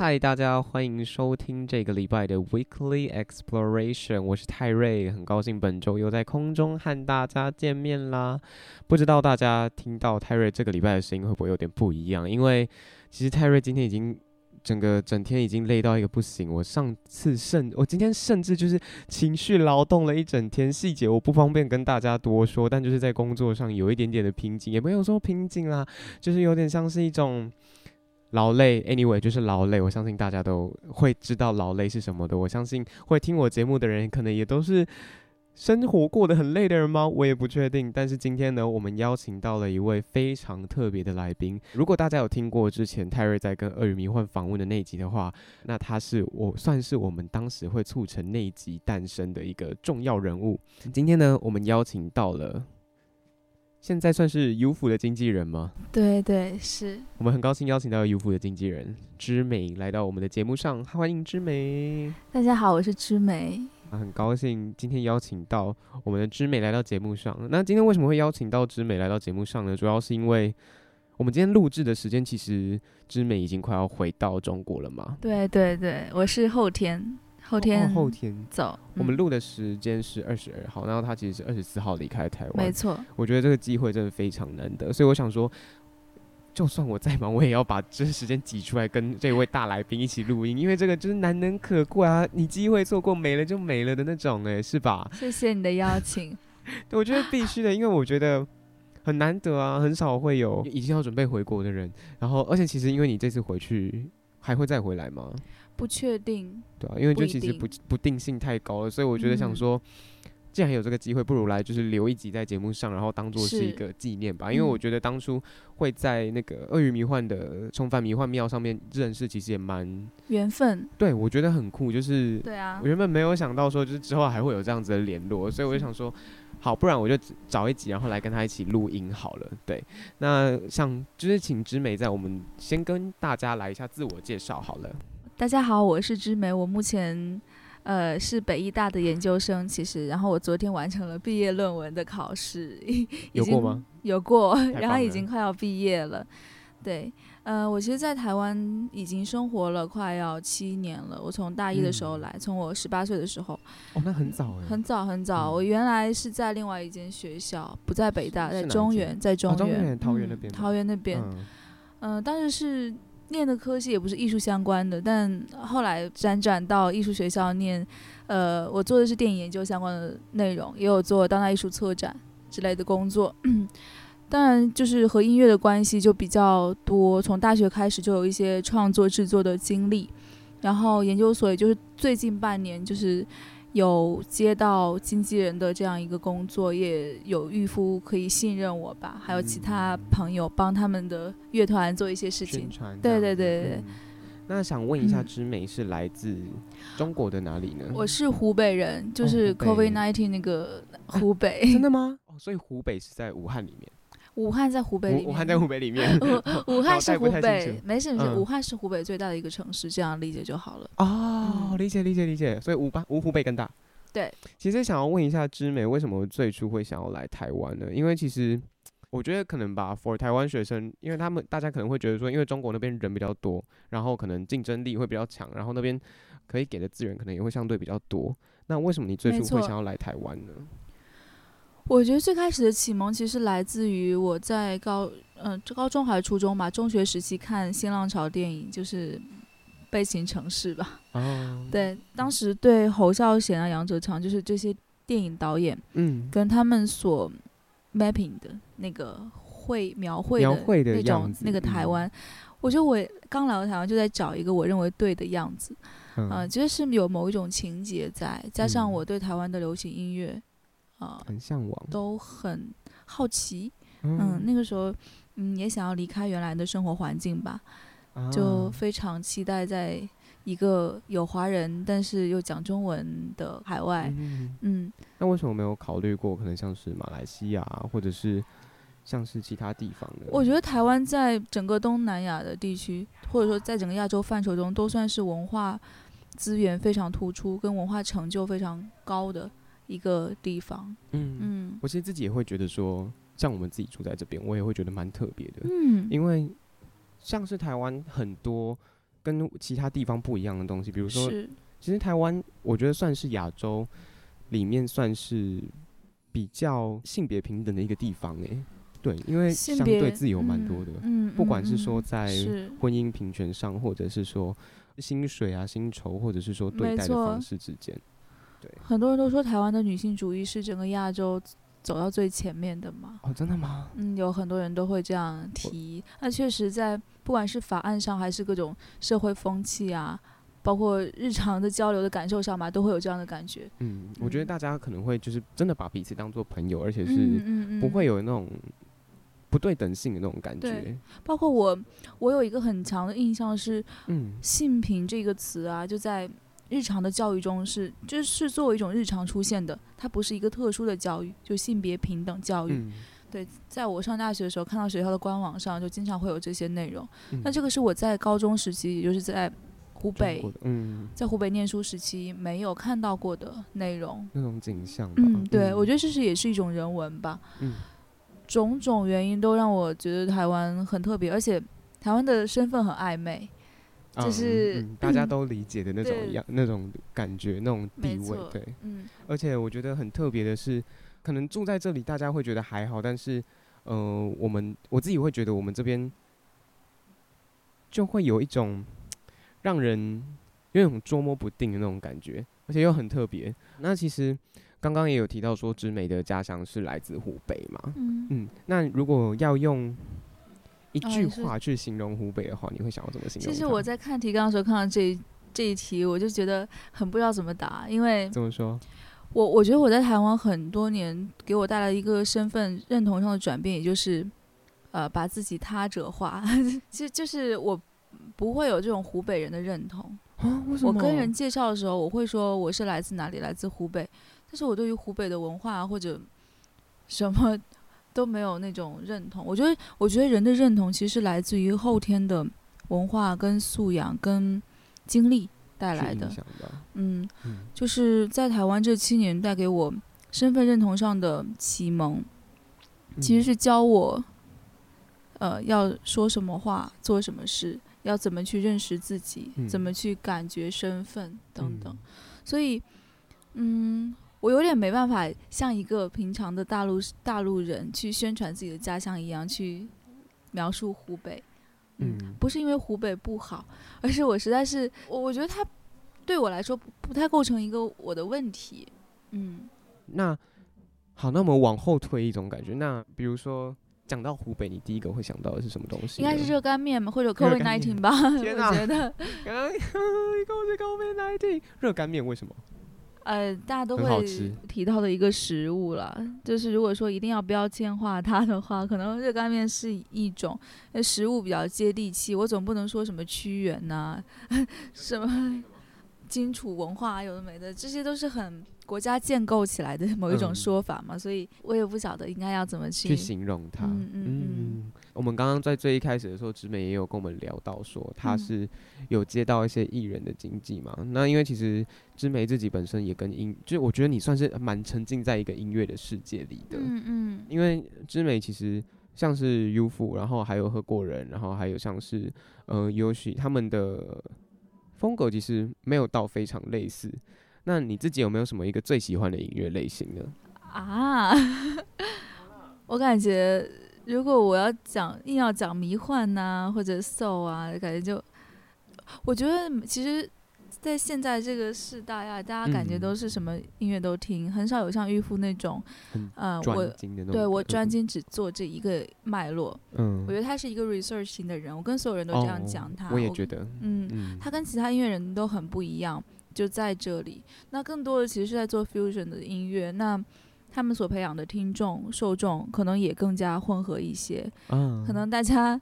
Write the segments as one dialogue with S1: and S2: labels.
S1: 嗨，大家欢迎收听这个礼拜的 Weekly Exploration，我是泰瑞，很高兴本周又在空中和大家见面啦。不知道大家听到泰瑞这个礼拜的声音会不会有点不一样？因为其实泰瑞今天已经整个整天已经累到一个不行，我上次甚我今天甚至就是情绪劳动了一整天，细节我不方便跟大家多说，但就是在工作上有一点点的瓶颈，也没有说瓶颈啦，就是有点像是一种。劳累，anyway 就是劳累。我相信大家都会知道劳累是什么的。我相信会听我节目的人，可能也都是生活过得很累的人吗？我也不确定。但是今天呢，我们邀请到了一位非常特别的来宾。如果大家有听过之前泰瑞在跟鳄鱼迷幻访问的那一集的话，那他是我算是我们当时会促成那一集诞生的一个重要人物。今天呢，我们邀请到了。现在算是优芙的经纪人吗？
S2: 对对是。
S1: 我们很高兴邀请到优芙的经纪人之美来到我们的节目上，欢迎之美。
S2: 大家好，我是之美。
S1: 啊，很高兴今天邀请到我们的之美来到节目上。那今天为什么会邀请到之美来到节目上呢？主要是因为我们今天录制的时间，其实之美已经快要回到中国了嘛。
S2: 对对对，我是后天。后天，
S1: 哦、后天
S2: 走。
S1: 我们录的时间是二十二号，然后他其实是二十四号离开台湾。
S2: 没错，
S1: 我觉得这个机会真的非常难得，所以我想说，就算我再忙，我也要把这时间挤出来跟这位大来宾一起录音，因为这个就是难能可贵啊！你机会错过，没了就没了的那种，哎，是吧？
S2: 谢谢你的邀请。
S1: 对，我觉得必须的，因为我觉得很难得啊，很少会有已经要准备回国的人。然后，而且其实因为你这次回去还会再回来吗？
S2: 不确定，
S1: 对啊，因为就其实不不，不定性太高了，所以我觉得想说，嗯、既然有这个机会，不如来就是留一集在节目上，然后当做是一个纪念吧。因为我觉得当初会在那个鳄鱼迷幻的重返迷幻庙上面认识，其实也蛮
S2: 缘分。
S1: 对，我觉得很酷，就是
S2: 对啊，
S1: 我原本没有想到说，就是之后还会有这样子的联络，所以我就想说，好，不然我就找一集，然后来跟他一起录音好了。对，那像就是请知美在我们先跟大家来一下自我介绍好了。
S2: 大家好，我是芝梅。我目前，呃，是北医大的研究生。其实，然后我昨天完成了毕业论文的考试，
S1: 有过吗？
S2: 有过，然后已经快要毕业了。对，呃，我其实，在台湾已经生活了快要七年了。我从大一的时候来，从、嗯、我十八岁的时候。
S1: 哦，那很早哎。
S2: 很早很早，嗯、我原来是在另外一间学校，不在北大，在中原，在中原，
S1: 哦、桃园那边、嗯。
S2: 桃园那边，嗯，呃、当时是。念的科系也不是艺术相关的，但后来辗转到艺术学校念，呃，我做的是电影研究相关的内容，也有做当代艺术策展之类的工作。当然，就是和音乐的关系就比较多，从大学开始就有一些创作制作的经历，然后研究所也就是最近半年就是。有接到经纪人的这样一个工作，也有玉夫可以信任我吧，还有其他朋友帮他们的乐团做一些事情。对对对对、
S1: 嗯。那想问一下，知美是来自中国的哪里呢？
S2: 我是湖北人，就是 COVID nineteen 那个湖北。
S1: 啊、真的吗？哦，所以湖北是在武汉里面。
S2: 武汉在湖北里面。
S1: 武汉在湖北里面。
S2: 武汉是湖北，没事没事。武汉是湖北最大的一个城市，这样理解就好了。
S1: 哦，理解理解理解。所以武巴武湖北更大。
S2: 对。
S1: 其实想要问一下知美，为什么最初会想要来台湾呢？因为其实我觉得可能吧，for 台湾学生，因为他们大家可能会觉得说，因为中国那边人比较多，然后可能竞争力会比较强，然后那边可以给的资源可能也会相对比较多。那为什么你最初会想要来台湾呢？
S2: 我觉得最开始的启蒙其实来自于我在高，嗯、呃，高中还是初中吧，中学时期看新浪潮电影，就是《悲情城市》吧。哦。对，当时对侯孝贤啊、杨哲昌，就是这些电影导演，嗯，跟他们所 mapping 的那个绘描
S1: 绘的
S2: 那种那个台湾。
S1: 嗯、
S2: 我觉得我刚来到台湾就在找一个我认为对的样子，嗯，呃、觉得是有某一种情节在，加上我对台湾的流行音乐，啊、嗯呃，
S1: 很向往，
S2: 都很好奇，嗯，嗯，那个时候，嗯，也想要离开原来的生活环境吧，啊、就非常期待在。一个有华人但是又讲中文的海外，嗯，嗯，
S1: 那为什么没有考虑过可能像是马来西亚，或者是像是其他地方的？
S2: 我觉得台湾在整个东南亚的地区，或者说在整个亚洲范畴中，都算是文化资源非常突出、跟文化成就非常高的一个地方。嗯嗯，
S1: 我其实自己也会觉得说，像我们自己住在这边，我也会觉得蛮特别的。
S2: 嗯，
S1: 因为像是台湾很多。跟其他地方不一样的东西，比如说，其实台湾我觉得算是亚洲里面算是比较性别平等的一个地方诶。对，因为相对自由蛮多的，
S2: 嗯，
S1: 不管是说在婚姻平权上，或者是说薪水啊、薪酬，或者是说对待的方式之间，对，
S2: 很多人都说台湾的女性主义是整个亚洲走到最前面的嘛？
S1: 哦，真的吗？
S2: 嗯，有很多人都会这样提。那确实在。不管是法案上，还是各种社会风气啊，包括日常的交流的感受上嘛，都会有这样的感觉。
S1: 嗯，我觉得大家可能会就是真的把彼此当做朋友，而且是不会有那种不对等性的那种感觉。
S2: 对，包括我，我有一个很强的印象是，嗯，性平这个词啊，就在日常的教育中是就是作为一种日常出现的，它不是一个特殊的教育，就性别平等教育。嗯对，在我上大学的时候，看到学校的官网上就经常会有这些内容。嗯、那这个是我在高中时期，也就是在湖北，
S1: 嗯，
S2: 在湖北念书时期没有看到过的内容。
S1: 那种景象。
S2: 嗯，对，嗯、我觉得这是也是一种人文吧。
S1: 嗯。
S2: 种种原因都让我觉得台湾很特别，而且台湾的身份很暧昧，就是、
S1: 大家都理解的那种样、那种感觉、那种地位。对。
S2: 嗯。
S1: 而且我觉得很特别的是。可能住在这里，大家会觉得还好，但是，呃，我们我自己会觉得，我们这边就会有一种让人有一种捉摸不定的那种感觉，而且又很特别。那其实刚刚也有提到说，之美的家乡是来自湖北嘛？
S2: 嗯，
S1: 嗯，那如果要用一句话去形容湖北的话，你会想要怎么形容？
S2: 其实我在看提纲的时候看到这这一题，我就觉得很不知道怎么答，因为
S1: 怎么说？
S2: 我我觉得我在台湾很多年，给我带来一个身份认同上的转变，也就是，呃，把自己他者化。其实就是我不会有这种湖北人的认同。
S1: 啊，为什么？
S2: 我跟人介绍的时候，我会说我是来自哪里，来自湖北。但是我对于湖北的文化或者什么都没有那种认同。我觉得，我觉得人的认同其实是来自于后天的文化跟素养跟经历。带来的，嗯，嗯，就是在台湾这七年带给我身份认同上的启蒙，嗯、其实是教我，呃，要说什么话，做什么事，要怎么去认识自己，嗯、怎么去感觉身份等等。嗯、所以，嗯，我有点没办法像一个平常的大陆大陆人去宣传自己的家乡一样去描述湖北。嗯，不是因为湖北不好，而是我实在是我我觉得它对我来说不不太构成一个我的问题。嗯，
S1: 那好，那我们往后推一种感觉。那比如说讲到湖北，你第一个会想到的是什么东西？
S2: 应该是热干面嘛，或者 COVID-19 吧？
S1: 天哪，
S2: 我觉得
S1: 刚刚 一个是 COVID-19，热干面为什么？
S2: 呃，大家都会提到的一个食物了，就是如果说一定要标签化它的话，可能热干面是一种食物比较接地气。我总不能说什么屈原呐，什么荆楚文化有的没的，这些都是很国家建构起来的某一种说法嘛，嗯、所以我也不晓得应该要怎么去
S1: 去形容它。嗯嗯嗯。嗯我们刚刚在最一开始的时候，植美也有跟我们聊到说，他是有接到一些艺人的经纪嘛。嗯、那因为其实植美自己本身也跟音，就我觉得你算是蛮沉浸在一个音乐的世界里的。
S2: 嗯嗯。
S1: 因为植美其实像是 UFO，然后还有何过人，然后还有像是呃 Yoshi，他们的风格其实没有到非常类似。那你自己有没有什么一个最喜欢的音乐类型呢？
S2: 啊，我感觉。如果我要讲硬要讲迷幻呐、啊，或者 soul 啊，感觉就，我觉得其实在现在这个时代啊，大家感觉都是什么音乐都听，嗯、很少有像玉夫那种，呃，我对我专精只做这一个脉络。嗯，我觉得他是一个 research 型的人，我跟所有人都这样讲他。
S1: 哦、我也觉得，
S2: 嗯，嗯他跟其他音乐人都很不一样，就在这里。那更多的其实是在做 fusion 的音乐，那他们所培养的听众受众可能也更加混合一些。嗯，可能大家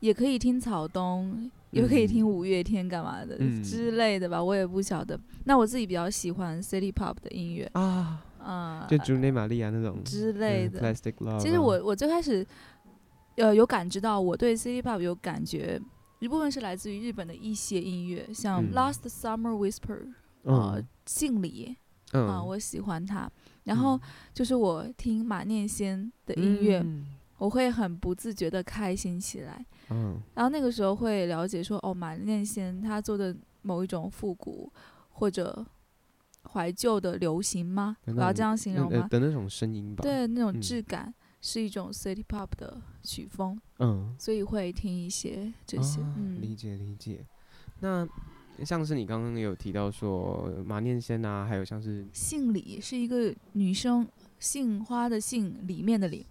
S2: 也可以听草东。也可以听五月天干嘛的、嗯、之类的吧，我也不晓得。那我自己比较喜欢 City Pop 的音乐啊，
S1: 嗯，就朱内玛利亚那种
S2: 之类的。
S1: 嗯、Plastic Love。
S2: 其实我我最开始，呃，有感知到我对 City Pop 有感觉，一部分是来自于日本的一些音乐，像 Last Summer Whisper，啊、嗯，信里、呃，啊、我喜欢它。然后就是我听马念先的音乐。嗯我会很不自觉的开心起来，嗯，然后那个时候会了解说，哦，马念先他做的某一种复古或者怀旧的流行吗？我要这样形容吗？
S1: 的那种声音吧，
S2: 对，那种质感、嗯、是一种 city pop 的曲风，嗯，所以会听一些这些，嗯，
S1: 理解理解。那像是你刚刚有提到说马念先啊，还有像是
S2: 姓李，是一个女生姓花的姓里面的李，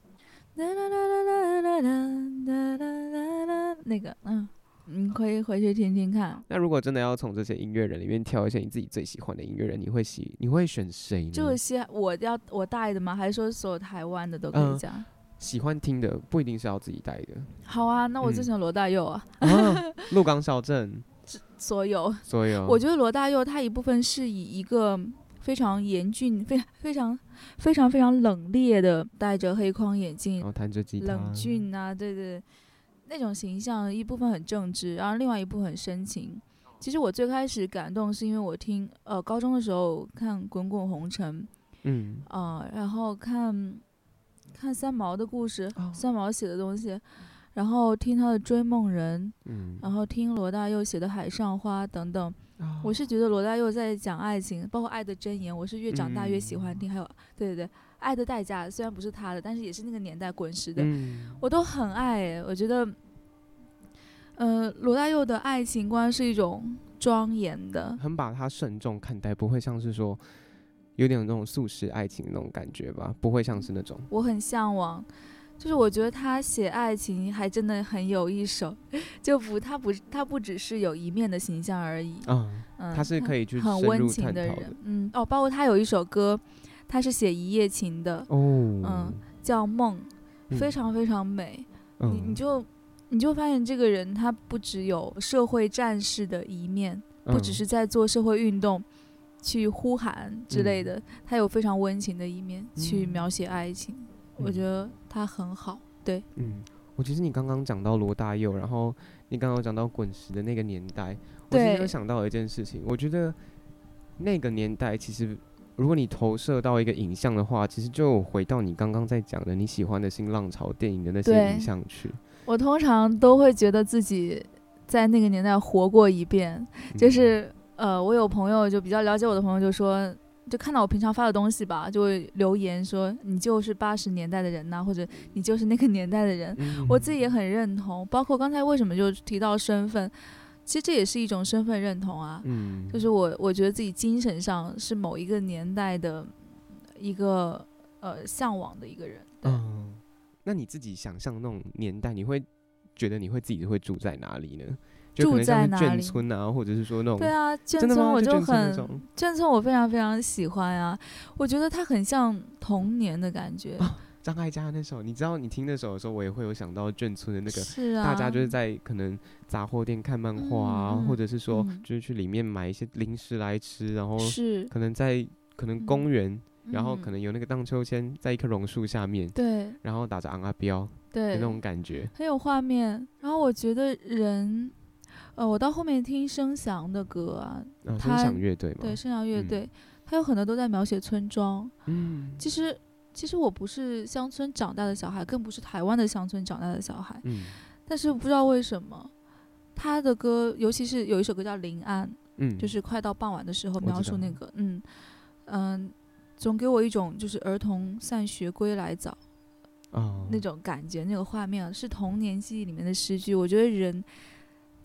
S2: 那个嗯。你可以回去听听看。
S1: 那如果真的要从这些音乐人里面挑一些你自己最喜欢的音乐人，你会喜你会选谁呢？
S2: 这些我要我带的吗？还是说所有台湾的都可以讲？
S1: 嗯，喜欢听的不一定是要自己带的。
S2: 好啊，那我就选罗大佑啊。
S1: 鹿港小镇。
S2: 所有。
S1: 所有。
S2: 我觉得罗大佑他一部分是以一个。非常严峻，非常非常非常非常冷冽的，戴着黑框眼镜，
S1: 弹着吉他，
S2: 冷峻啊，对对，那种形象一部分很正直，然后另外一部分很深情。其实我最开始感动是因为我听呃高中的时候看《滚滚红尘》，嗯啊、呃，然后看看三毛的故事，哦、三毛写的东西，然后听他的《追梦人》，嗯，然后听罗大佑写的《海上花》等等。我是觉得罗大佑在讲爱情，包括《爱的箴言》，我是越长大越喜欢听。嗯、还有，对对对，《爱的代价》虽然不是他的，但是也是那个年代滚石的，嗯、我都很爱。我觉得，呃，罗大佑的爱情观是一种庄严的，
S1: 很把他慎重看待，不会像是说有点那种素食爱情那种感觉吧，不会像是那种。
S2: 我很向往。就是我觉得他写爱情还真的很有一手，就不他不他不只是有一面的形象而已，嗯，嗯
S1: 他是可以去
S2: 很温情的人，嗯哦，包括他有一首歌，他是写一夜情的，哦，嗯，叫梦，非常非常美，嗯、你你就你就发现这个人他不只有社会战士的一面，不只是在做社会运动去呼喊之类的，嗯、他有非常温情的一面去描写爱情。我觉得他很好，对。嗯，
S1: 我其实你刚刚讲到罗大佑，然后你刚刚讲到滚石的那个年代，我其实有想到一件事情。我觉得那个年代，其实如果你投射到一个影像的话，其实就回到你刚刚在讲的你喜欢的新浪潮电影的那些影像去。
S2: 我通常都会觉得自己在那个年代活过一遍，就是、嗯、呃，我有朋友就比较了解我的朋友就说。就看到我平常发的东西吧，就会留言说你就是八十年代的人呐、啊，或者你就是那个年代的人。嗯、我自己也很认同。包括刚才为什么就提到身份，其实这也是一种身份认同啊。嗯、就是我我觉得自己精神上是某一个年代的一个呃向往的一个人。嗯，
S1: 那你自己想象那种年代，你会觉得你会自己会住在哪里呢？
S2: 住在哪里？
S1: 眷村啊，或者是说那种
S2: 对啊，眷村我就很眷村，我非常非常喜欢啊。我觉得它很像童年的感觉。
S1: 张艾嘉那首，你知道你听那首的时候，我也会有想到眷村的那个，是啊，大家就是在可能杂货店看漫画啊，或者是说就是去里面买一些零食来吃，然后是可能在可能公园，然后可能有那个荡秋千，在一棵榕树下面，对，然后打着昂阿标，对，那种感觉
S2: 很有画面。然后我觉得人。呃，我到后面听声响的歌啊，
S1: 啊声响乐队嘛，
S2: 对，声响乐队，他、嗯、有很多都在描写村庄。嗯，其实其实我不是乡村长大的小孩，更不是台湾的乡村长大的小孩。嗯，但是不知道为什么，他的歌，尤其是有一首歌叫《临安》，嗯，就是快到傍晚的时候描述那个，嗯嗯、呃，总给我一种就是儿童散学归来早，哦，那种感觉，那个画面是童年记忆里面的诗句。我觉得人。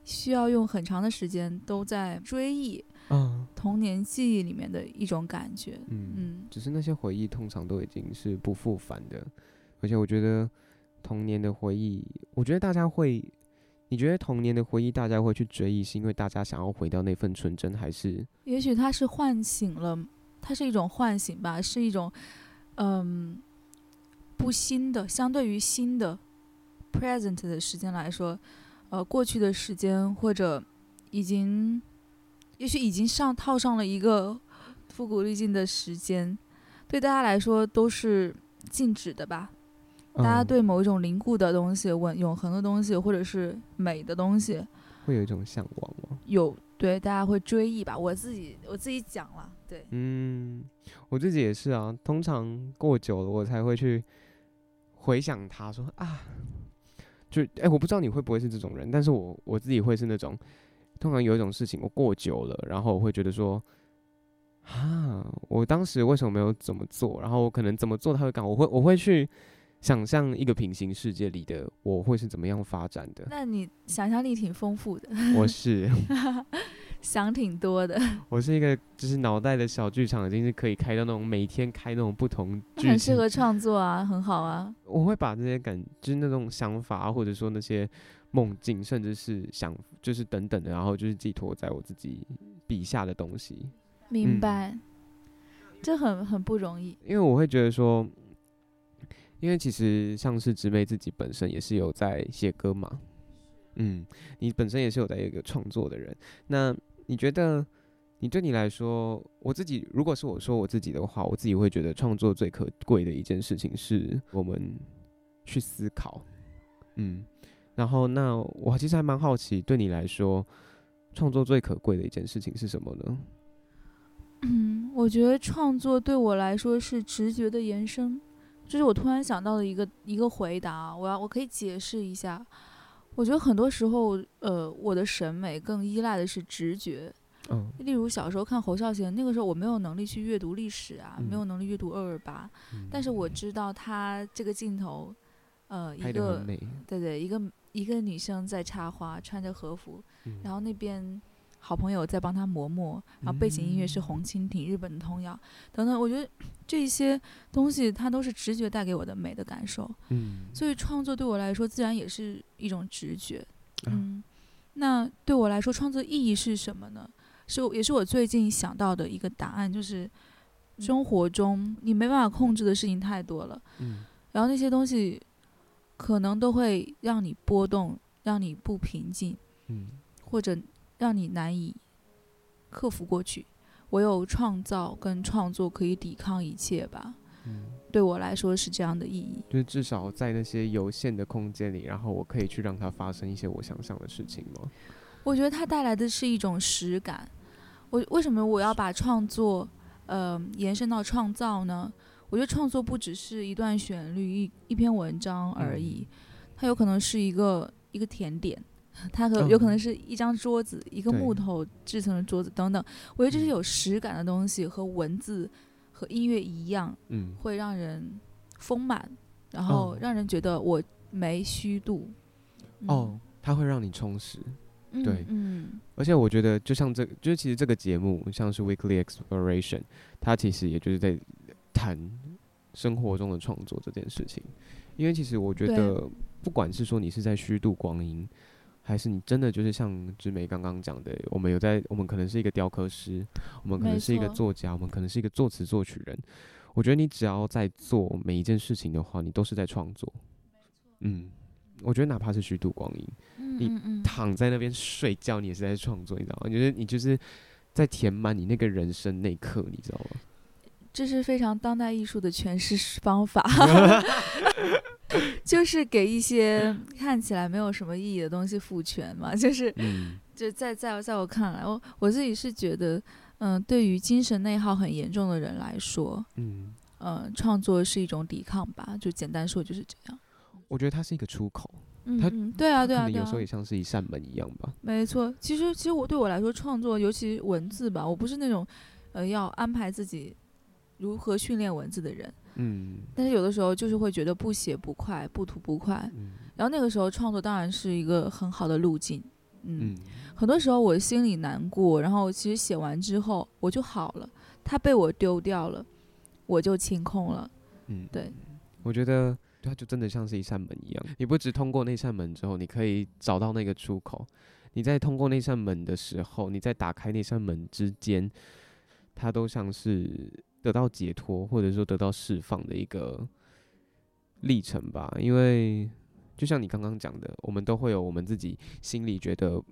S2: 需要用很长的时间都在追忆，
S1: 嗯，
S2: 童年记忆里面的一种感觉。
S1: 嗯
S2: 嗯，
S1: 只是那些回忆通常都已经是不复返的，而且我觉得童年的回忆，我觉得大家会，你觉得童年的回忆大家会去追忆，是因为大家想要回到那份纯真，还是？
S2: 也许它是唤醒了，它是一种唤醒吧，是一种，嗯，不新的，相对于新的 present 的时间来说。呃，过去的时间或者已经，也许已经上套上了一个复古滤镜的时间，对大家来说都是静止的吧？大家对某一种凝固的东西、永永恒的东西，或者是美的东西，
S1: 会有一种向往吗？
S2: 有，对，大家会追忆吧？我自己我自己讲了，对，
S1: 嗯，我自己也是啊。通常过久了，我才会去回想他说啊。就哎、欸，我不知道你会不会是这种人，但是我我自己会是那种，通常有一种事情我过久了，然后我会觉得说，啊，我当时为什么没有怎么做？然后我可能怎么做他会干，我会我会去想象一个平行世界里的我会是怎么样发展的。
S2: 那你想象力挺丰富的。
S1: 我是。
S2: 想挺多的，
S1: 我是一个就是脑袋的小剧场，已经是可以开到那种每天开那种不同剧，
S2: 很适合创作啊，很好啊。
S1: 我会把这些感，就是那种想法啊，或者说那些梦境，甚至是想，就是等等的，然后就是寄托在我自己笔下的东西。
S2: 明白，嗯、这很很不容易。
S1: 因为我会觉得说，因为其实像是直妹自己本身也是有在写歌嘛，嗯，你本身也是有在一个创作的人，那。你觉得，你对你来说，我自己如果是我说我自己的话，我自己会觉得创作最可贵的一件事情是我们去思考，嗯，然后那我其实还蛮好奇，对你来说，创作最可贵的一件事情是什么呢？
S2: 嗯，我觉得创作对我来说是直觉的延伸，这是我突然想到的一个一个回答，我要我可以解释一下。我觉得很多时候，呃，我的审美更依赖的是直觉。
S1: 嗯。
S2: 例如小时候看侯孝贤，那个时候我没有能力去阅读历史啊，
S1: 嗯、
S2: 没有能力阅读二二八，但是我知道他这个镜头，呃，一个对对，一个一个女生在插花，穿着和服，
S1: 嗯、
S2: 然后那边。好朋友在帮她磨墨，然后背景音乐是红蜻蜓、日本的童谣等等。我觉得这些东西它都是直觉带给我的美的感受。
S1: 嗯，
S2: 所以创作对我来说自然也是一种直觉。嗯，那对我来说创作意义是什么呢？是也是我最近想到的一个答案，就是生活中你没办法控制的事情太多了。
S1: 嗯，
S2: 然后那些东西可能都会让你波动，让你不平静。
S1: 嗯，
S2: 或者。让你难以克服过去，唯有创造跟创作可以抵抗一切吧。
S1: 嗯，
S2: 对我来说是这样的意义。
S1: 就是至少在那些有限的空间里，然后我可以去让它发生一些我想象的事情吗？
S2: 我觉得它带来的是一种实感。我为什么我要把创作呃延伸到创造呢？我觉得创作不只是一段旋律、一一篇文章而已，嗯，它有可能是一个一个甜点。它可有可能是一张桌子，一个木头制成的桌子等等。我觉得这是有实感的东西，和文字和音乐一样，
S1: 嗯，会
S2: 让人丰满，然后让人觉得我没虚度。
S1: 哦，它会让你充实，对，
S2: 嗯。
S1: 而且我觉得，就像这，就是其实这个节目像是 Weekly Exploration，它其实也就是在谈生活中的创作这件事情。因为其实我觉得，不管是说你是在虚度光阴。还是你真的就是像直美刚刚讲的，我们有在，我们可能是一个雕刻师，我们可能是一个作家，我们可能是一个作词作曲人。我觉得你只要在做每一件事情的话，你都是在创作。嗯，我觉得哪怕是虚度光阴，你躺在那边睡觉，你也是在创作，你知道吗？你觉得你就是在填满你那个人生那一刻，你知道吗？
S2: 这是非常当代艺术的诠释方法。就是给一些看起来没有什么意义的东西赋权嘛，就是，就在在在我看来，我我自己是觉得，嗯，对于精神内耗很严重的人来说，
S1: 嗯，
S2: 呃，创作是一种抵抗吧，就简单说就是这样。
S1: 我觉得它是一个出口，
S2: 嗯，
S1: 它
S2: 对啊对啊，
S1: 有时候也像是一扇门一样吧。
S2: 没错，其实其实我对我来说，创作尤其文字吧，我不是那种，呃，要安排自己如何训练文字的人。
S1: 嗯，
S2: 但是有的时候就是会觉得不写不快，不吐不快。
S1: 嗯，
S2: 然后那个时候创作当然是一个很好的路径。嗯，很多时候我心里难过，然后其实写完之后我就好了，它被我丢掉了，我就清空了。嗯，对，
S1: 我觉得它就真的像是一扇门一样，你不只通过那扇门之后，你可以找到那个出口。你在通过那扇门的时候，你在打开那扇门之间，它都像是得到解脱，或者说得到释放的一个历程吧。因为就像你刚刚讲的，我们都会有我们自己心里觉得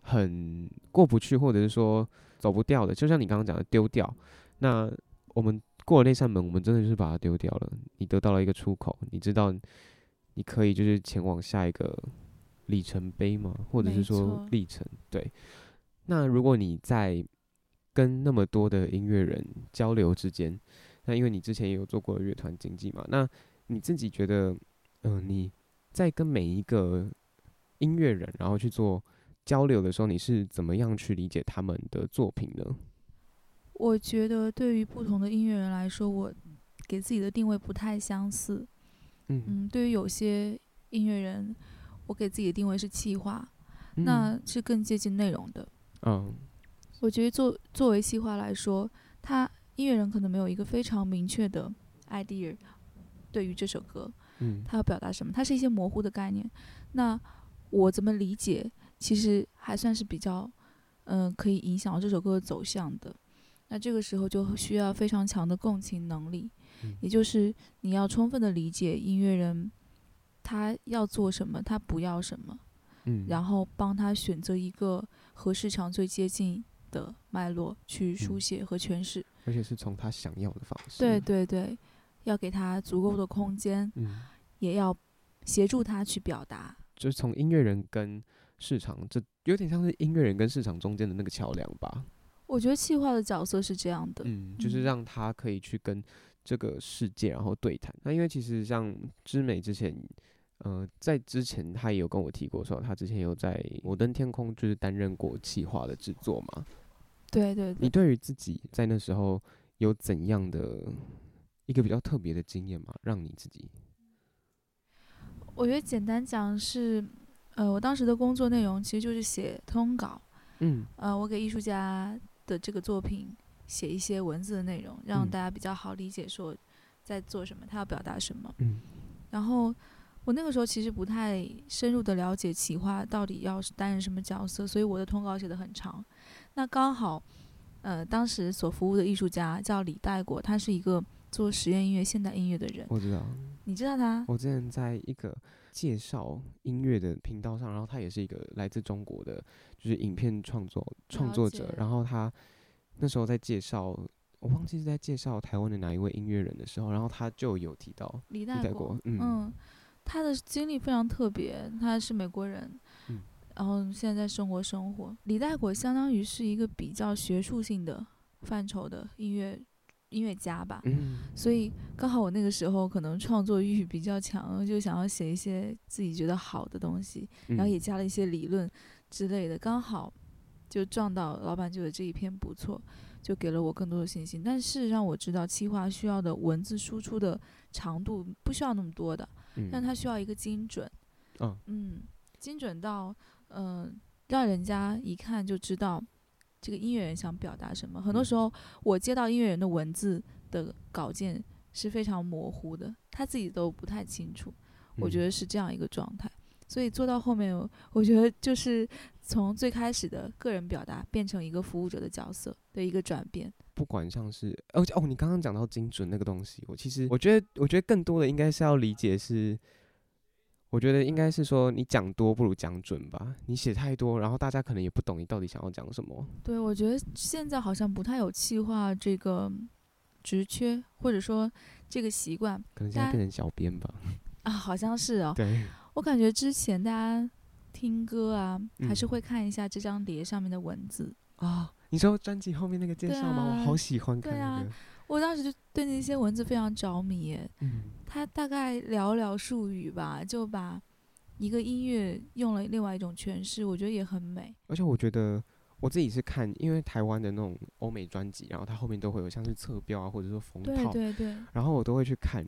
S1: 很过不去，或者是说走不掉的。就像你刚刚讲的丢掉，那我们过了那扇门，我们真的就是把它丢掉了。你得到了一个出口，你知道你可以就是前往下一个。里程碑吗？或者是说历程？对。那如果你在跟那么多的音乐人交流之间，那因为你之前也有做过乐团经济嘛，那你自己觉得，嗯、呃，你在跟每一个音乐人然后去做交流的时候，你是怎么样去理解他们的作品呢？
S2: 我觉得对于不同的音乐人来说，我给自己的定位不太相似。嗯嗯，对于有些音乐人。我给自己的定位是企划，嗯，那是更接近内容的。嗯，我觉得作作为企划来说，他音乐人可能没有一个非常明确的 idea，对于这首歌，嗯，他要表达什么，它是一些模糊的概念。那我怎么理解，其实还算是比较，嗯，呃，可以影响这首歌的走向的。那这个时候就需要非常强的共情能力，嗯，也就是你要充分的理解音乐人。他要做什么，他不要什么，嗯，然后帮他选择一个和市场最接近的脉络去书写和诠释，
S1: 而且是从他想要的方式。
S2: 对对对，要给他足够的空间，嗯，也要协助他去表达。
S1: 就是从音乐人跟市场，这有点像是音乐人跟市场中间的那个桥梁吧。
S2: 我觉得企划的角色是这样的，
S1: 嗯，就是让他可以去跟这个世界然后对谈。那因为其实像知美之前。呃，在之前他也有跟我提过说，他之前有在摩登天空就是担任过企划的制作嘛。
S2: 对对对。
S1: 你对于自己在那时候有怎样的一个比较特别的经验吗？让你自己？
S2: 我觉得简单讲是，呃，我当时的工作内容其实就是写通稿。嗯。呃，我给艺术家的这个作品写一些文字的内容，让大家比较好理解说在做什么，他要表达什么。嗯。然后。我那个时候其实不太深入的了解企划到底要是担任什么角色，所以我的通稿写的很长。那刚好，呃，当时所服务的艺术家叫李代国，他是一个做实验音乐、现代音乐的人。
S1: 我知道。
S2: 你知道他？
S1: 我之前在一个介绍音乐的频道上，然后他也是一个来自中国的，就是影片创作创作者。然后他那时候在介绍，我忘记是在介绍台湾的哪一位音乐人的时候，然后他就有提到
S2: 李代
S1: 国。嗯
S2: 他的经历非常特别，他是美国人，嗯，然后现在在生活生活。李代果相当于是一个比较学术性的范畴的音乐音乐家吧，嗯，所以刚好我那个时候可能创作欲比较强，就想要写一些自己觉得好的东西，然后也加了一些理论之类的，刚好就撞到老板觉得这一篇不错，就给了我更多的信心。但事实上我知道，企划需要的文字输出的长度不需要那么多的。但他需要一个精准，嗯，嗯，精准到，嗯、呃，让人家一看就知道这个音乐人想表达什么。很多时候，我接到音乐人的文字的稿件是非常模糊的，他自己都不太清楚。我觉得是这样一个状态。所以做到后面，我觉得就是从最开始的个人表达变成一个服务者的角色的一个转变。
S1: 不管像是哦哦，你刚刚讲到精准那个东西，我其实我觉得，我觉得更多的应该是要理解是，我觉得应该是说你讲多不如讲准吧。你写太多，然后大家可能也不懂你到底想要讲什么。
S2: 对，我觉得现在好像不太有气化这个职缺，或者说这个习惯。
S1: 可能现在变成小编吧。
S2: 啊，好像是哦。
S1: 对。
S2: 我感觉之前大家听歌啊，还是会看一下这张碟上面的文字
S1: 啊、嗯哦。你知道专辑后面那个介绍吗、啊？我好喜欢看、那个。
S2: 我当时就对那些文字非常着迷耶。嗯。他大概寥寥数语吧，就把一个音乐用了另外一种诠释，我觉得也很美。
S1: 而且我觉得我自己是看，因为台湾的那种欧美专辑，然后它后面都会有像是侧标啊，或者说封套。
S2: 对对对。
S1: 然后我都会去看。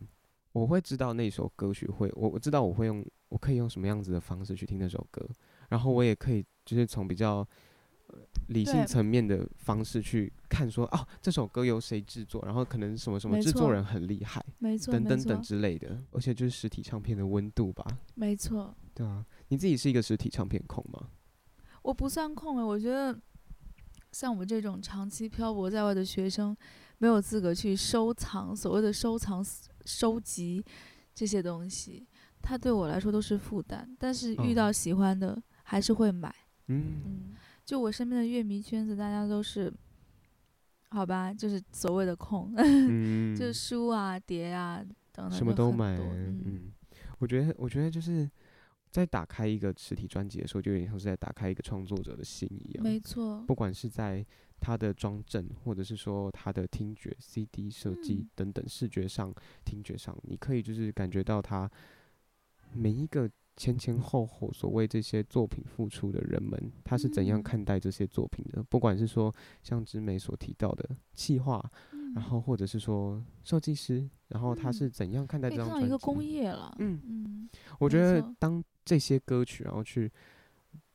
S1: 我会知道那首歌曲会，我我知道我会用，我可以用什么样子的方式去听那首歌，然后我也可以就是从比较、呃、理性层面的方式去看说，说哦，这首歌由谁制作，然后可能什么什么制作人很厉害，
S2: 没错，
S1: 等等等之类的，而且就是实体唱片的温度吧。
S2: 没错。
S1: 对啊，你自己是一个实体唱片控吗？
S2: 我不算控哎，我觉得像我们这种长期漂泊在外的学生，没有资格去收藏所谓的收藏、收集这些东西，它对我来说都是负担。但是遇到喜欢的，哦、还是会买。
S1: 嗯，
S2: 嗯，就我身边的乐迷圈子，大家都是，好吧，就是所谓的控，
S1: 嗯、
S2: 就是书啊、碟啊等等，
S1: 什么都买。
S2: 嗯，
S1: 嗯，我觉得，我觉得就是。在打开一个实体专辑的时候，就有点像是在打开一个创作者的心一样。
S2: 没错。
S1: 不管是在他的装帧，或者是说他的听觉、CD 设计等等，视觉上、听觉上，你可以就是感觉到他每一个前前后后所谓这些作品付出的人们，他是怎样看待这些作品的？不管是说像之美所提到的企划，然后或者是说设计师，然后他是怎样看待这张专辑？
S2: 一个工业了。嗯
S1: 嗯，我觉得当。这些歌曲，然后去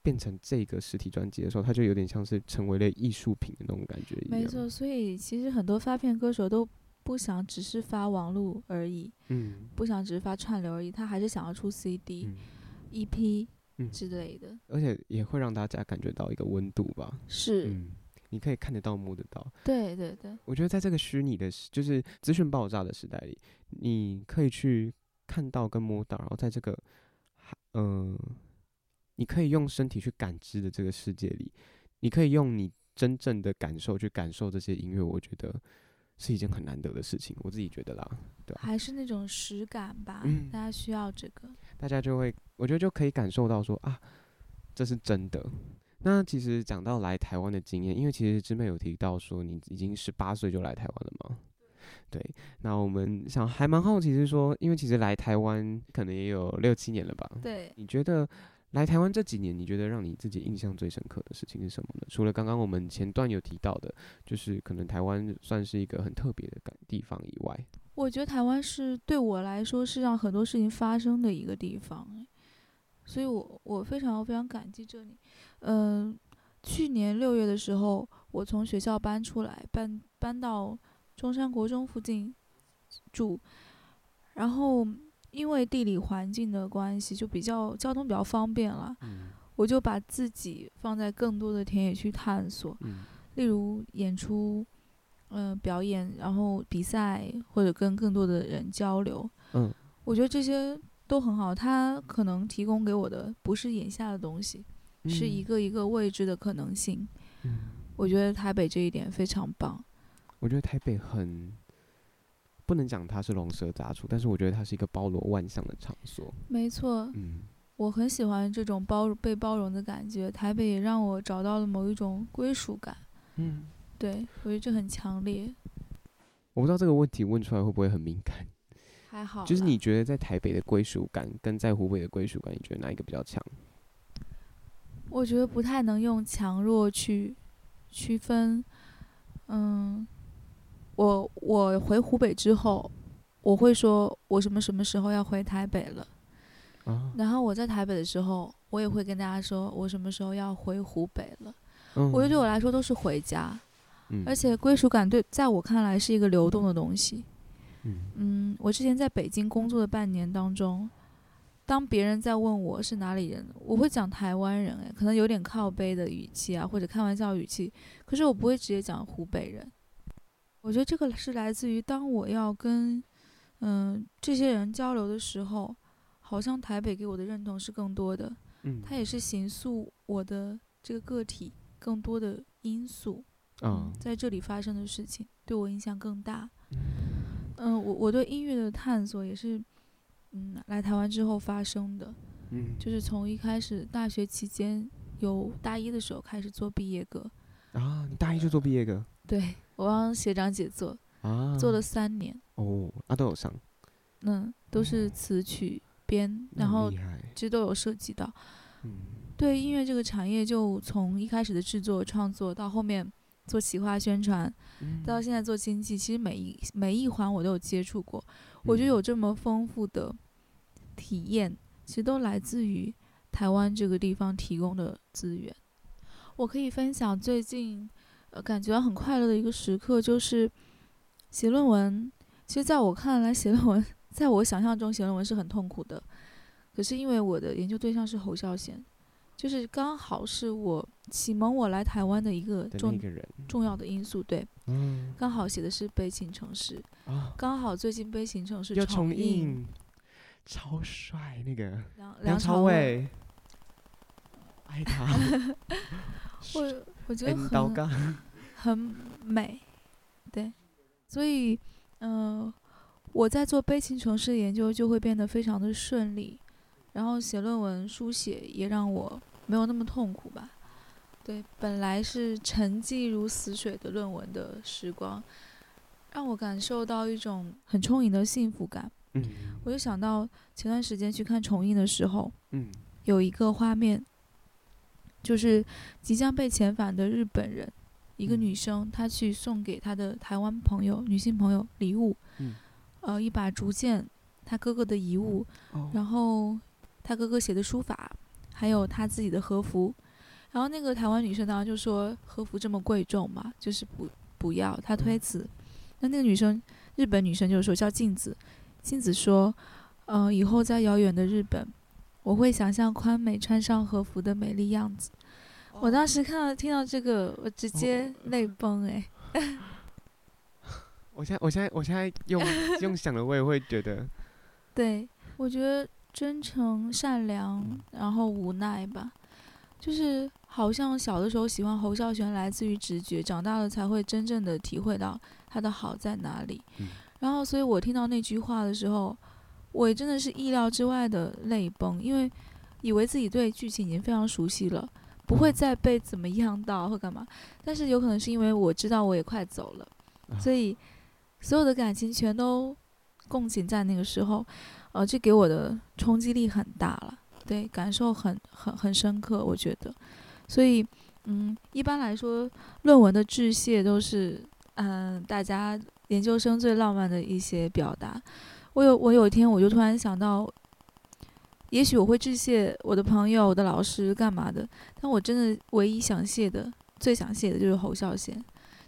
S1: 变成这个实体专辑的时候，它就有点像是成为了艺术品的那种感觉一样。
S2: 没错，所以其实很多发片歌手都不想只是发网络而已，
S1: 嗯，
S2: 不想只是发串流而已，他还是想要出 CD、
S1: 嗯、
S2: EP 之类的，
S1: 而且也会让大家感觉到一个温度吧。
S2: 是，
S1: 嗯，你可以看得到、摸得到。
S2: 对对对，
S1: 我觉得在这个虚拟的，就是资讯爆炸的时代里，你可以去看到跟摸到，然后在这个。嗯、呃，你可以用身体去感知的这个世界里，你可以用你真正的感受去感受这些音乐，我觉得是一件很难得的事情。我自己觉得啦，对，
S2: 还是那种实感吧。
S1: 嗯，
S2: 大家需要这个，
S1: 大家就会，我觉得就可以感受到说啊，这是真的。那其实讲到来台湾的经验，因为其实之妹有提到说你已经十八岁就来台湾了嘛。对，那我们想还蛮好奇是说，因为其实来台湾可能也有六七年了吧？
S2: 对，
S1: 你觉得来台湾这几年，你觉得让你自己印象最深刻的事情是什么呢？除了刚刚我们前段有提到的，就是可能台湾算是一个很特别的地方以外，
S2: 我觉得台湾是对我来说是让很多事情发生的一个地方，所以我我非常非常感激这里。嗯、去年六月的时候，我从学校搬出来，搬搬到。中山国中附近住，然后因为地理环境的关系，就比较交通比较方便了。
S1: 嗯。
S2: 我就把自己放在更多的田野去探索，
S1: 嗯。
S2: 例如演出，嗯、呃，表演，然后比赛，或者跟更多的人交流。
S1: 嗯。
S2: 我觉得这些都很好。它可能提供给我的不是眼下的东西，
S1: 嗯，
S2: 是一个一个未知的可能性。
S1: 嗯。
S2: 我觉得台北这一点非常棒。
S1: 我觉得台北很不能讲它是龙蛇杂处，但是我觉得它是一个包罗万象的场所。
S2: 没错，
S1: 嗯，
S2: 我很喜欢这种包被包容的感觉。台北也让我找到了某一种归属感。
S1: 嗯，
S2: 对，我觉得这很强烈。
S1: 我不知道这个问题问出来会不会很敏感？
S2: 还好。
S1: 就是你觉得在台北的归属感跟在湖北的归属感，你觉得哪一个比较强？
S2: 我觉得不太能用强弱去区分。嗯。我我回湖北之后，我会说我什么什么时候要回台北了，
S1: 啊，
S2: 然后我在台北的时候，我也会跟大家说我什么时候要回湖北了。
S1: 嗯，
S2: 我觉得对我来说都是回家，
S1: 嗯，
S2: 而且归属感对在我看来是一个流动的东西。
S1: 嗯，
S2: 嗯，我之前在北京工作的半年当中，当别人在问我是哪里人，我会讲台湾人，哎，可能有点靠背的语气啊，或者开玩笑语气，可是我不会直接讲湖北人。我觉得这个是来自于当我要跟，嗯、呃，这些人交流的时候，好像台北给我的认同是更多的，
S1: 嗯，
S2: 它也是形塑我的这个个体更多的因素，
S1: 嗯，
S2: 在这里发生的事情对我影响更大，嗯、呃，我我对音乐的探索也是，嗯，来台湾之后发生的，
S1: 嗯，
S2: 就是从一开始大学期间有大一的时候开始做毕业歌，
S1: 啊，你大一就做毕业歌？
S2: 对。我帮学长姐做，
S1: 啊，
S2: 做了三年。
S1: 哦，啊，都有上。
S2: 嗯，都是词曲编，然后其实都有涉及到。
S1: 嗯，
S2: 对音乐这个产业，就从一开始的制作创作，到后面做企划宣传，
S1: 嗯，
S2: 到现在做经济，其实每一每一环我都有接触过。我觉得有这么丰富的体验，其实都来自于台湾这个地方提供的资源。我可以分享最近呃感觉到很快乐的一个时刻，就是写论文。其实在我看来，写论文在我想象中写论文是很痛苦的。可是因为我的研究对象是侯孝贤，就是刚好是我启蒙我来台湾的一个重重要的因素。对，嗯，刚好写的是悲情城市，刚好最近悲情城市重映。
S1: 超帅那个
S2: 梁
S1: 梁朝伟，爱他。
S2: 我我觉得很很美，对，所以嗯、呃，我在做悲情城市研究就会变得非常的顺利，然后写论文书写也让我没有那么痛苦吧。对，本来是沉寂如死水的论文的时光，让我感受到一种很充盈的幸福感。嗯，我就想到前段时间去看重映的时候，嗯，有一个画面，就是即将被遣返的日本人，一个女生，她去送给她的台湾朋友、女性朋友礼物，嗯，呃，一把竹剑，她哥哥的遗物，然后她哥哥写的书法，还有她自己的和服，然后那个台湾女生当时就说和服这么贵重嘛，就是不不要，她推辞，那那个女生，日本女生就说叫镜子。镜子说：“嗯、呃，以后在遥远的日本，我会想象宽美穿上和服的美丽样子。”我当时看到听到这个，我直接泪崩哎！
S1: 我现在我现在我现在用 用想的，我也会觉得，
S2: 对，我觉得真诚、善良，然后无奈吧，就是好像小的时候喜欢侯孝贤来自于直觉，长大了才会真正的体会到他的好在哪里。嗯然后，所以我听到那句话的时候，我真的是意料之外的泪崩，因为以为自己对剧情已经非常熟悉了，不会再被怎么样到或干嘛。但是有可能是因为我知道我也快走了，所以所有的感情全都共情在那个时候，呃，这给我的冲击力很大了，对，感受很很很深刻，我觉得。所以，嗯，一般来说，论文的致谢都是，嗯、呃，大家。研究生最浪漫的一些表达，我有我有一天我就突然想到，也许我会致谢我的朋友、我的老师干嘛的，但我真的唯一想谢的、最想谢的就是侯孝贤，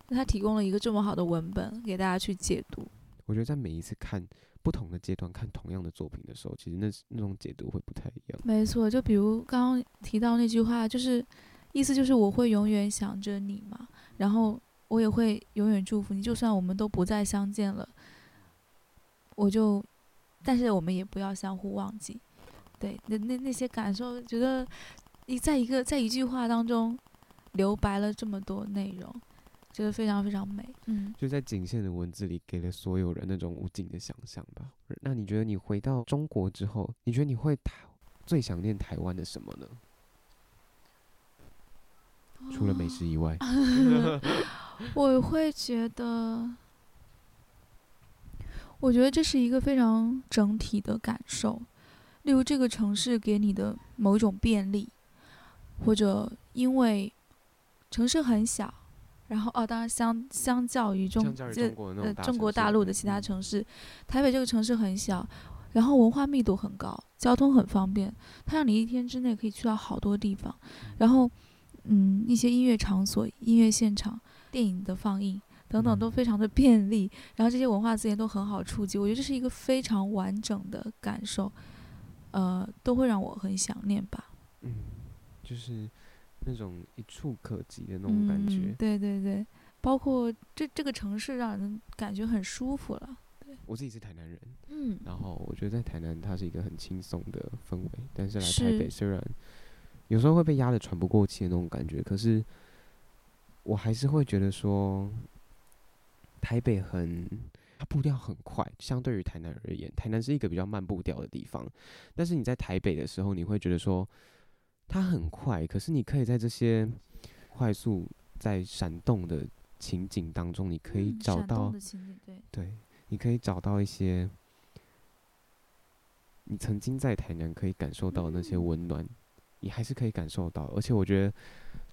S2: 他提供了一个这么好的文本给大家去解读。
S1: 我觉得在每一次看不同的阶段看同样的作品的时候，其实那那种解读会不太一样。
S2: 没错，就比如刚刚提到那句话，就是意思就是我会永远想着你嘛，然后。我也会永远祝福你，就算我们都不再相见了，我就，但是我们也不要相互忘记，对，那那那些感受，觉得一在一个在一句话当中留白了这么多内容，觉得非常非常美，嗯，
S1: 就在仅限的文字里给了所有人那种无尽的想象吧。那你觉得你回到中国之后，你觉得你会台最想念台湾的什么呢？哦、除了美食以外。
S2: 我会觉得，我觉得这是一个非常整体的感受。例如，这个城市给你的某一种便利，或者因为城市很小，然后哦，当然相相较于中这呃中国大陆的其他城市，台北这个城市很小，然后文化密度很高，交通很方便，它让你一天之内可以去到好多地方。然后，嗯，一些音乐场所、音乐现场。电影的放映等等都非常的便利，然后这些文化资源都很好触及，我觉得这是一个非常完整的感受，呃，都会让我很想念吧。
S1: 嗯，就是那种一触可及的那种感觉。
S2: 嗯，对对对，包括这这个城市让人感觉很舒服了。对，
S1: 我自己是台南人，嗯，然后我觉得在台南它是一个很轻松的氛围，但是来台北虽然有时候会被压得喘不过气的那种感觉，可是。我还是会觉得说，台北很，它步调很快，相对于台南而言，台南是一个比较慢步调的地方。但是你在台北的时候，你会觉得说，它很快，可是你可以在这些快速在闪动的情景当中，你可以找到，
S2: 对，
S1: 对，你可以找到一些你曾经在台南可以感受到的那些温暖，你还是可以感受到，而且我觉得。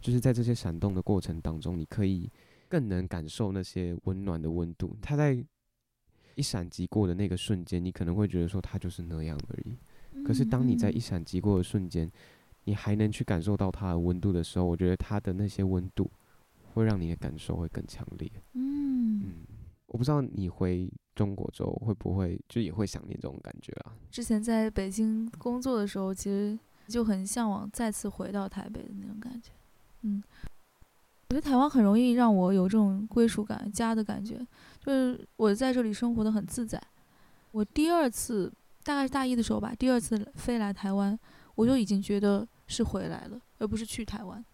S1: 就是在这些闪动的过程当中，你可以更能感受那些温暖的温度。它在一闪即过的那个瞬间，你可能会觉得说它就是那样而已。可是当你在一闪即过的瞬间，你还能去感受到它的温度的时候，我觉得它的那些温度会让你的感受会更强烈。
S2: 嗯
S1: 嗯，我不知道你回中国之后会不会就也会想念这种感觉啊？
S2: 之前在北京工作的时候，其实就很向往再次回到台北的那种感觉。嗯，我觉得台湾很容易让我有这种归属感、家的感觉，就是我在这里生活的很自在。我第二次大概是大一的时候吧，第二次飞来台湾，我就已经觉得是回来了，而不是去台湾。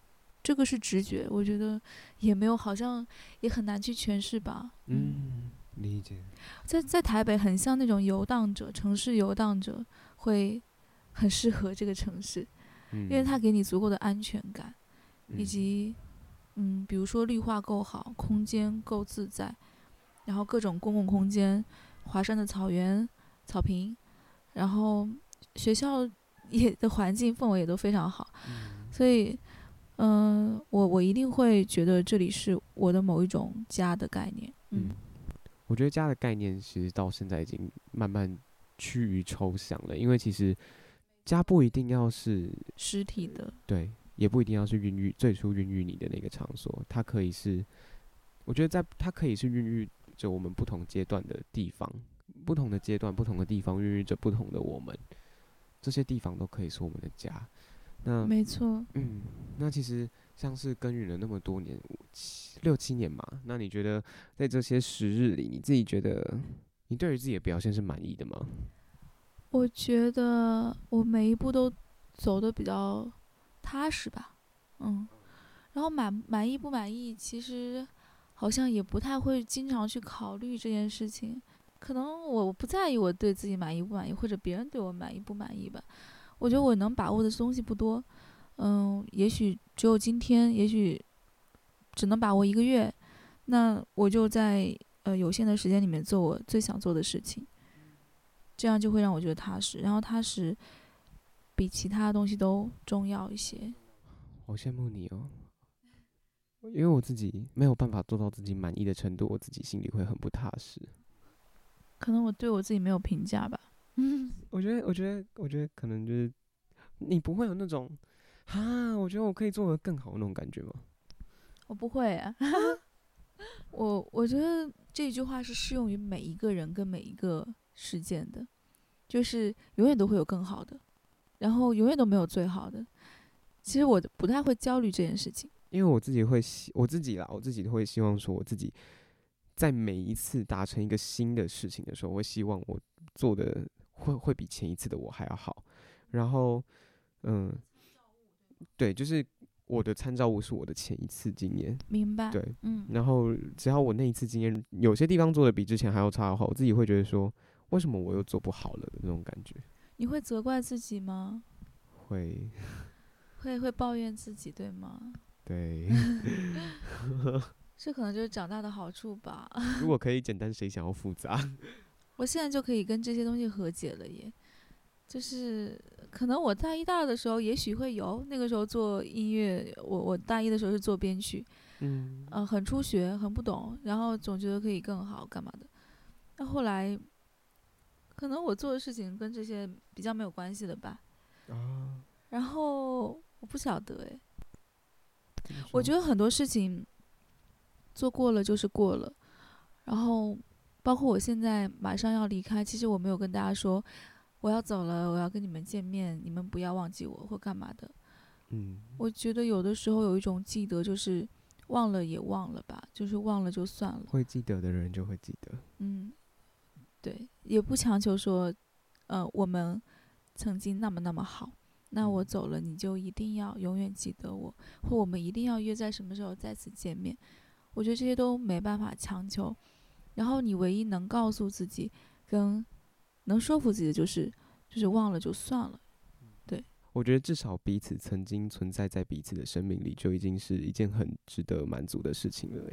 S2: 这个是直觉，我觉得也没有，好像也很难去诠释吧。
S1: 嗯，理解。
S2: 在在台北很像那种游荡者，城市游荡者会很适合这个城市，
S1: 嗯，
S2: 因为它给你足够的安全感，
S1: 嗯
S2: 以及嗯，比如说绿化够好，空间够自在，然后各种公共空间，华山的草原、草坪，然后学校 也的环境氛围也都非常好，
S1: 嗯
S2: 所以。嗯，我我一定会觉得这里是我的某一种家的概念。嗯，
S1: 嗯，我觉得家的概念其实到现在已经慢慢趋于抽象了，因为其实家不一定要是
S2: 实体的，
S1: 对，也不一定要是孕育最初孕育你的那个场所，它可以是，我觉得在它可以是孕育着我们不同阶段的地方，不同的阶段、不同的地方孕育着不同的我们，这些地方都可以是我们的家。那
S2: 没错，
S1: 嗯，那其实像是耕耘了那么多年，五七六七年嘛，那你觉得在这些时日里，你自己觉得你对于自己的表现是满意的吗？
S2: 我觉得我每一步都走得比较踏实吧，嗯，然后满满意不满意，其实好像也不太会经常去考虑这件事情，可能我不在意我对自己满意不满意，或者别人对我满意不满意吧。我觉得我能把握的东西不多，嗯，也许只有今天，也许只能把握一个月，那我就在呃有限的时间里面做我最想做的事情，这样就会让我觉得踏实，然后踏实比其他东西都重要一些。
S1: 好羡慕你哦，因为我自己没有办法做到自己满意的程度，我自己心里会很不踏实。
S2: 可能我对我自己没有评价吧。嗯，
S1: 我觉得，我觉得，我觉得可能就是你不会有那种，啊，我觉得我可以做的更好的那种感觉吗？
S2: 我不会啊。我我觉得这句话是适用于每一个人跟每一个事件的，就是永远都会有更好的，然后永远都没有最好的。其实我不太会焦虑这件事情，
S1: 因为我自己会希我自己啦，我自己会希望说我自己在每一次达成一个新的事情的时候，我会希望我做的。会会比前一次的我还要好，然后，嗯，对，就是我的参照物是我的前一次经验，
S2: 明白？
S1: 对，
S2: 嗯，
S1: 然后只要我那一次经验有些地方做的比之前还要差的话，我自己会觉得说，为什么我又做不好了的那种感觉。
S2: 你会责怪自己吗？
S1: 会，
S2: 会会抱怨自己对吗？
S1: 对，
S2: 这可能就是长大的好处吧。
S1: 如果可以简单，谁想要复杂？
S2: 我现在就可以跟这些东西和解了耶，就是可能我大一、大二的时候也许会有，那个时候做音乐，我我大一的时候是做编曲，
S1: 嗯，
S2: 呃，很初学，很不懂，然后总觉得可以更好，干嘛的。那后来，可能我做的事情跟这些比较没有关系的吧？
S1: 啊，
S2: 然后我不晓得哎？我觉得很多事情做过了就是过了，然后。包括我现在马上要离开，其实我没有跟大家说我要走了，我要跟你们见面，你们不要忘记我或干嘛的。
S1: 嗯，
S2: 我觉得有的时候有一种记得，就是忘了也忘了吧，就是忘了就算了。
S1: 会记得的人就会记得。
S2: 嗯，对，也不强求说，呃，我们曾经那么那么好，那我走了你就一定要永远记得我，或我们一定要约在什么时候再次见面。我觉得这些都没办法强求。然后你唯一能告诉自己，跟能说服自己的就是，就是忘了就算了。对，
S1: 我觉得至少彼此曾经存在在彼此的生命里，就已经是一件很值得满足的事情了。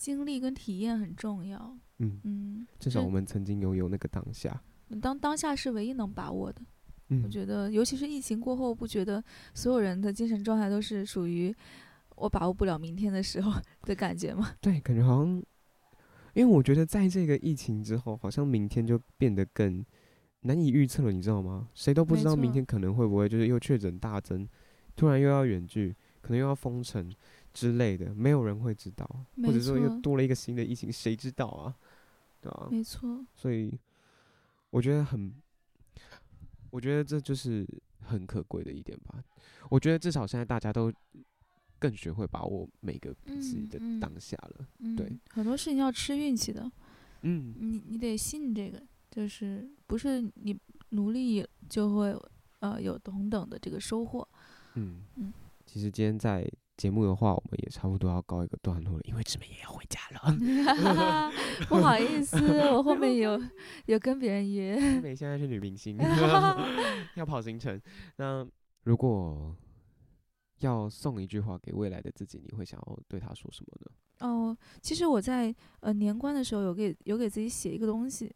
S2: 经历跟体验很重要。
S1: 嗯
S2: 嗯，
S1: 至少我们曾经拥有那个当下。
S2: 当当下是唯一能把握的。
S1: 嗯，
S2: 我觉得，尤其是疫情过后，不觉得所有人的精神状态都是属于我把握不了明天的时候 的感觉吗？
S1: 对，感觉好像。因为我觉得，在这个疫情之后，好像明天就变得更难以预测了，你知道吗？谁都不知道明天可能会不会就是又确诊大增，突然又要远距，可能又要封城之类的，没有人会知道，或者说又多了一个新的疫情，谁知道啊？对啊，
S2: 没错。
S1: 所以我觉得很，我觉得这就是很可贵的一点吧。我觉得至少现在大家都更学会把握每个自己的当下了。
S2: 嗯嗯、
S1: 对，
S2: 很多事情要吃运气的。
S1: 嗯，
S2: 你你得信这个。就是不是你努力就会呃有同等的这个收获。
S1: 嗯嗯，其实今天在节目的话，我们也差不多要告一个段落了，因为志美也要回家了。
S2: 不好意思，我后面有有跟别人约。
S1: 志美现在是女明星，要跑行程。那如果要送一句话给未来的自己，你会想要对他说什么呢？
S2: 哦，其实我在呃年关的时候有给有给自己写一个东西。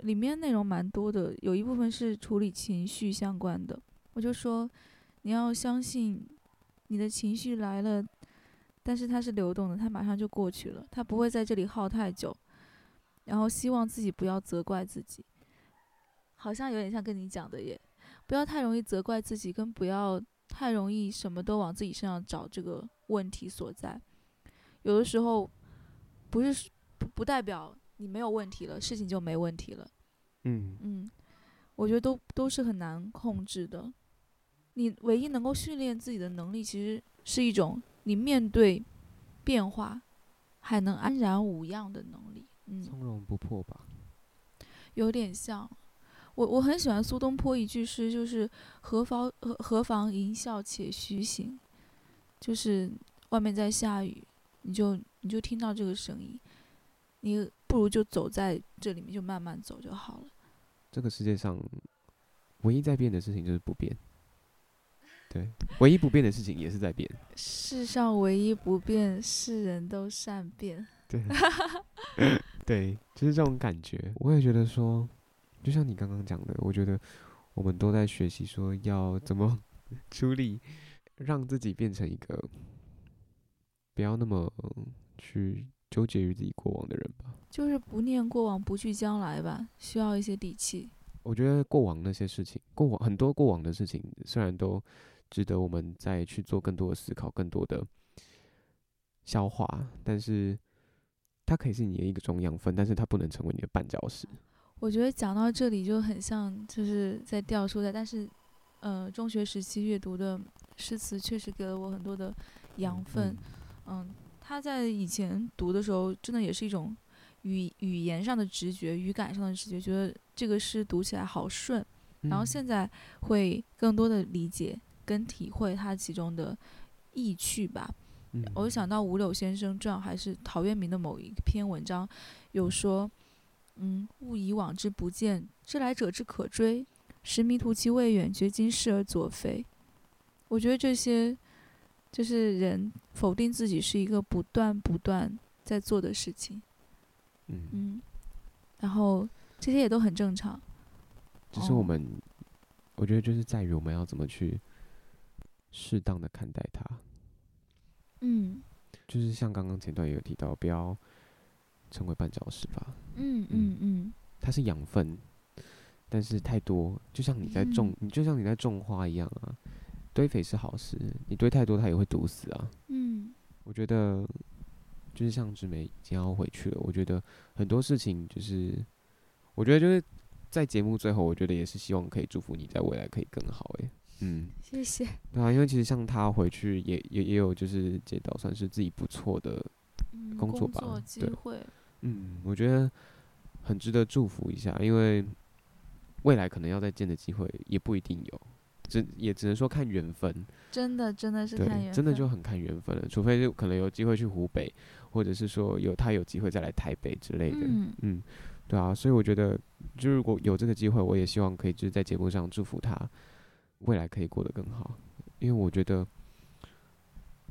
S2: 里面内容蛮多的，有一部分是处理情绪相关的。我就说，你要相信，你的情绪来了，但是它是流动的，它马上就过去了，它不会在这里耗太久。然后希望自己不要责怪自己，好像有点像跟你讲的耶，不要太容易责怪自己，跟不要太容易什么都往自己身上找这个问题所在。有的时候，不是不不代表。你没有问题了，事情就没问题了。
S1: 嗯
S2: 嗯，我觉得都都是很难控制的。你唯一能够训练自己的能力，其实是一种你面对变化还能安然无恙的能力。嗯，
S1: 从容不迫吧。
S2: 有点像我，我很喜欢苏东坡一句诗，就是“何妨何何妨吟啸且徐行”，就是外面在下雨，你就你就听到这个声音，你。不如就走在这里面，就慢慢走就好了。
S1: 这个世界上唯一在变的事情就是不变，对，唯一不变的事情也是在变。
S2: 世上唯一不变，世人都善变。
S1: 对，对，就是这种感觉。我也觉得说，就像你刚刚讲的，我觉得我们都在学习说要怎么 处理，让自己变成一个不要那么去。纠结于自己过往的人吧，
S2: 就是不念过往，不惧将来吧，需要一些底气。
S1: 我觉得过往那些事情，过往很多过往的事情，虽然都值得我们再去做更多的思考，更多的消化，但是它可以是你的一个中养分，但是它不能成为你的绊脚石。
S2: 我觉得讲到这里就很像，就是在掉书袋，但是，呃，中学时期阅读的诗词确实给了我很多的养分，嗯。嗯他在以前读的时候，真的也是一种语语言上的直觉、语感上的直觉，觉得这个诗读起来好顺。然后现在会更多的理解跟体会它其中的意趣吧。我就想到五柳先生传，还是陶渊明的某一篇文章，有说：“嗯，物以往之不见，知来者之可追。实迷途其未远，觉今是而左非。”我觉得这些。就是人否定自己是一个不断不断在做的事情，
S1: 嗯，
S2: 嗯，然后这些也都很正常。
S1: 只是我们，我觉得就是在于我们要怎么去适当的看待它。
S2: 嗯，
S1: 就是像刚刚前段也有提到，不要成为绊脚石吧。
S2: 嗯嗯嗯，
S1: 它是养分，但是太多，就像你在种，嗯、你就像你在种花一样啊。堆肥是好事，你堆太多它也会毒死啊。
S2: 嗯，
S1: 我觉得就是像志梅已经要回去了，我觉得很多事情就是，我觉得就是在节目最后，我觉得也是希望可以祝福你在未来可以更好。诶，嗯，
S2: 谢谢。
S1: 对啊，因为其实像他回去也也也有就是接到算是自己不错的工作吧，
S2: 嗯、工作机会。
S1: 对，嗯，我觉得很值得祝福一下，因为未来可能要再见的机会也不一定有。只也只能说看缘分，
S2: 真的真的是看缘分，
S1: 真的就很看缘分了。除非就可能有机会去湖北，或者是说有他有机会再来台北之类的。
S2: 嗯，
S1: 嗯，对啊，所以我觉得，就如果有这个机会，我也希望可以就是在节目上祝福他未来可以过得更好。因为我觉得，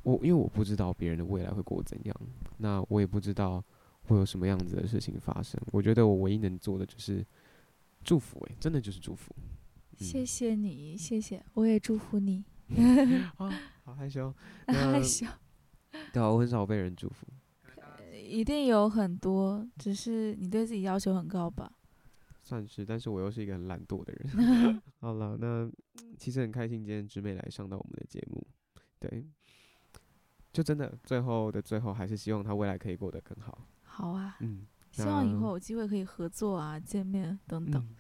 S1: 我因为我不知道别人的未来会过怎样，那我也不知道会有什么样子的事情发生。我觉得我唯一能做的就是祝福，欸，诶，真的就是祝福。
S2: 谢谢你，谢谢，我也祝福你。
S1: 啊，好害羞，
S2: 害羞。
S1: 对啊，我很少被人祝福。
S2: 一定有很多，只是你对自己要求很高吧？
S1: 算是，但是我又是一个很懒惰的人。好了，那其实很开心今天直美来上到我们的节目，对，就真的最后的最后，还是希望她未来可以过得更好。
S2: 好啊，
S1: 嗯，
S2: 希望以后有机会可以合作啊，见面等等。
S1: 嗯，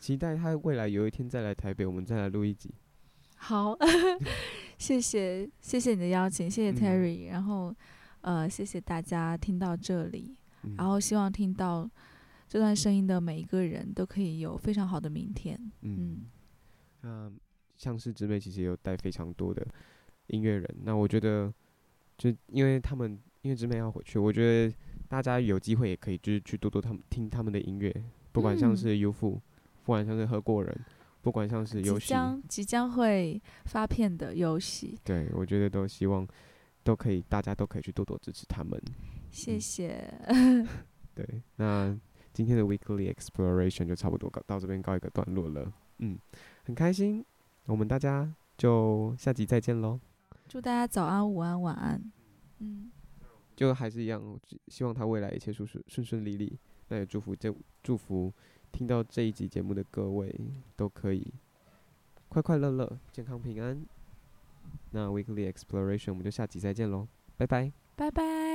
S1: 期待她未来有一天再来台北，我们再来录一集。
S2: 好，谢谢谢谢你的邀请，谢谢 Terry，、嗯、然后呃谢谢大家听到这里，嗯、然后希望听到这段声音的每一个人都可以有非常好的明天。嗯，
S1: 那、嗯呃、像是直美其实也有带非常多的音乐人，那我觉得就因为他们因为直美要回去，我觉得大家有机会也可以就是去多多他们听他们的音乐，不管像是 UFO，、嗯、不管像是何过人。不管像是游戏，即将
S2: 即将会发片的游戏，
S1: 对，我觉得都希望都可以，大家都可以去多多支持他们。
S2: 谢谢。
S1: 嗯、对，那今天的 Weekly Exploration 就差不多告到这边告一个段落了。嗯，很开心，我们大家就下集再见喽。
S2: 祝大家早安、午安、晚安。嗯，
S1: 就还是一样，希望他未来一切顺顺顺顺利利。那也祝福这祝福。听到这一集节目的各位都可以快快乐乐、健康平安。那 Weekly Exploration 我们就下集再见喽，拜拜，
S2: 拜拜。